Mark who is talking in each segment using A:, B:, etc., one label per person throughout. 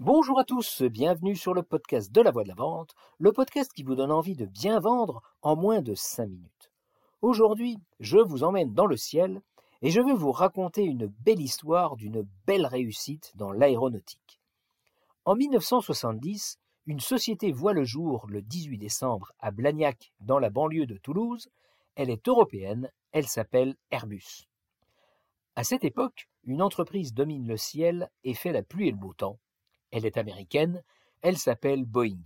A: Bonjour à tous, bienvenue sur le podcast de la voix de la vente, le podcast qui vous donne envie de bien vendre en moins de 5 minutes. Aujourd'hui, je vous emmène dans le ciel et je vais vous raconter une belle histoire d'une belle réussite dans l'aéronautique. En 1970, une société voit le jour le 18 décembre à Blagnac, dans la banlieue de Toulouse. Elle est européenne, elle s'appelle Airbus. À cette époque, une entreprise domine le ciel et fait la pluie et le beau temps. Elle est américaine, elle s'appelle Boeing.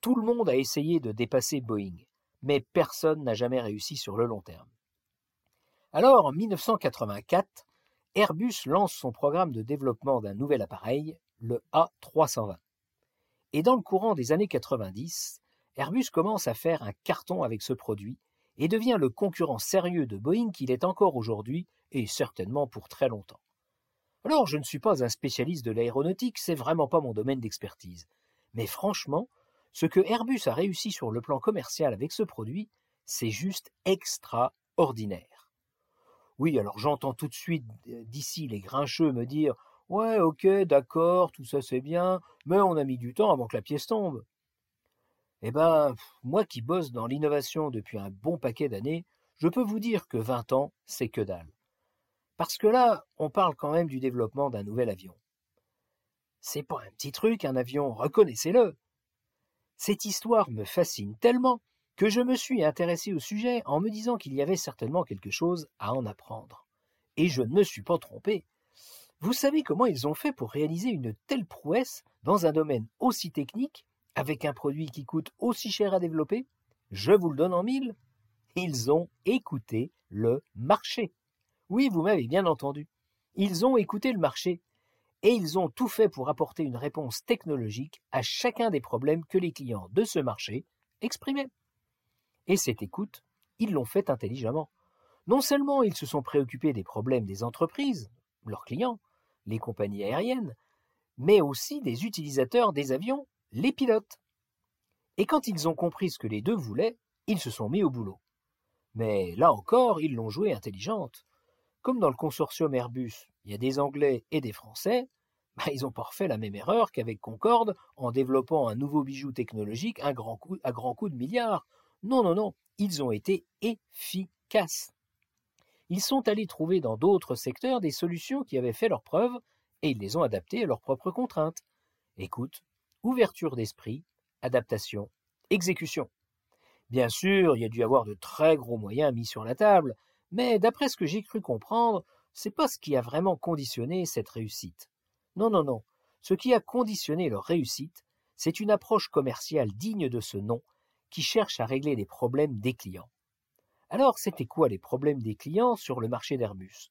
A: Tout le monde a essayé de dépasser Boeing, mais personne n'a jamais réussi sur le long terme. Alors, en 1984, Airbus lance son programme de développement d'un nouvel appareil, le A320. Et dans le courant des années 90, Airbus commence à faire un carton avec ce produit et devient le concurrent sérieux de Boeing qu'il est encore aujourd'hui et certainement pour très longtemps. Alors je ne suis pas un spécialiste de l'aéronautique, c'est vraiment pas mon domaine d'expertise. Mais franchement, ce que Airbus a réussi sur le plan commercial avec ce produit, c'est juste extraordinaire. Oui, alors j'entends tout de suite d'ici les grincheux me dire Ouais, ok, d'accord, tout ça c'est bien, mais on a mis du temps avant que la pièce tombe. Eh ben, moi qui bosse dans l'innovation depuis un bon paquet d'années, je peux vous dire que 20 ans, c'est que dalle. Parce que là, on parle quand même du développement d'un nouvel avion. C'est pas un petit truc, un avion, reconnaissez-le. Cette histoire me fascine tellement que je me suis intéressé au sujet en me disant qu'il y avait certainement quelque chose à en apprendre. Et je ne me suis pas trompé. Vous savez comment ils ont fait pour réaliser une telle prouesse dans un domaine aussi technique, avec un produit qui coûte aussi cher à développer? Je vous le donne en mille. Ils ont écouté le marché. Oui, vous m'avez bien entendu. Ils ont écouté le marché et ils ont tout fait pour apporter une réponse technologique à chacun des problèmes que les clients de ce marché exprimaient. Et cette écoute, ils l'ont faite intelligemment. Non seulement ils se sont préoccupés des problèmes des entreprises, leurs clients, les compagnies aériennes, mais aussi des utilisateurs des avions, les pilotes. Et quand ils ont compris ce que les deux voulaient, ils se sont mis au boulot. Mais là encore, ils l'ont joué intelligente. Comme dans le consortium Airbus, il y a des Anglais et des Français, bah, ils ont pas refait la même erreur qu'avec Concorde en développant un nouveau bijou technologique à grand coup, de milliards. Non, non, non, ils ont été efficaces ils sont allés trouver dans d'autres secteurs des solutions qui avaient fait leurs preuves et ils les ont adaptées à leurs propres contraintes. Écoute, ouverture d'esprit, adaptation, exécution. Bien sûr, il y a dû avoir de très gros moyens mis sur la table, mais d'après ce que j'ai cru comprendre, c'est pas ce qui a vraiment conditionné cette réussite. Non, non, non. Ce qui a conditionné leur réussite, c'est une approche commerciale digne de ce nom qui cherche à régler les problèmes des clients. Alors, c'était quoi les problèmes des clients sur le marché d'Airbus?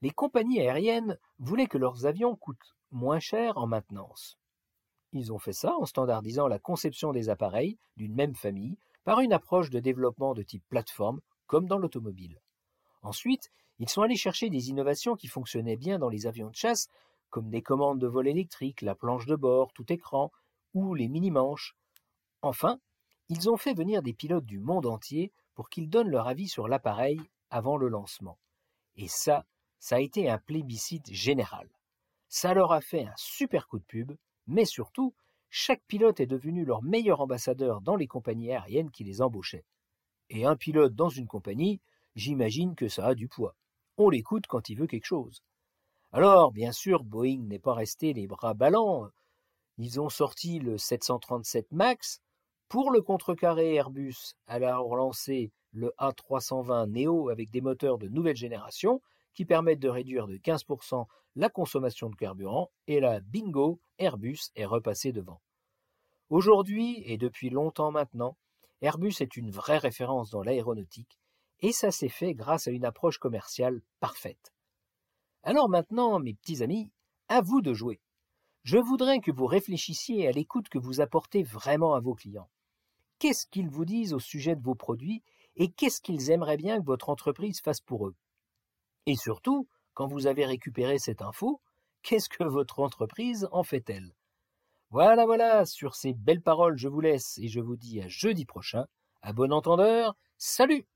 A: Les compagnies aériennes voulaient que leurs avions coûtent moins cher en maintenance. Ils ont fait ça en standardisant la conception des appareils d'une même famille par une approche de développement de type plateforme, comme dans l'automobile. Ensuite, ils sont allés chercher des innovations qui fonctionnaient bien dans les avions de chasse, comme des commandes de vol électrique, la planche de bord, tout écran, ou les mini-manches. Enfin, ils ont fait venir des pilotes du monde entier pour qu'ils donnent leur avis sur l'appareil avant le lancement. Et ça, ça a été un plébiscite général. Ça leur a fait un super coup de pub, mais surtout, chaque pilote est devenu leur meilleur ambassadeur dans les compagnies aériennes qui les embauchaient. Et un pilote dans une compagnie, j'imagine que ça a du poids. On l'écoute quand il veut quelque chose. Alors, bien sûr, Boeing n'est pas resté les bras ballants. Ils ont sorti le 737 MAX, pour le contrecarrer, Airbus a alors lancé le A320 Neo avec des moteurs de nouvelle génération qui permettent de réduire de 15% la consommation de carburant et là, bingo, Airbus est repassé devant. Aujourd'hui et depuis longtemps maintenant, Airbus est une vraie référence dans l'aéronautique et ça s'est fait grâce à une approche commerciale parfaite. Alors maintenant, mes petits amis, à vous de jouer. Je voudrais que vous réfléchissiez à l'écoute que vous apportez vraiment à vos clients qu'est-ce qu'ils vous disent au sujet de vos produits et qu'est-ce qu'ils aimeraient bien que votre entreprise fasse pour eux? Et surtout, quand vous avez récupéré cette info, qu'est-ce que votre entreprise en fait-elle? Voilà, voilà, sur ces belles paroles, je vous laisse et je vous dis à jeudi prochain. À bon entendeur, salut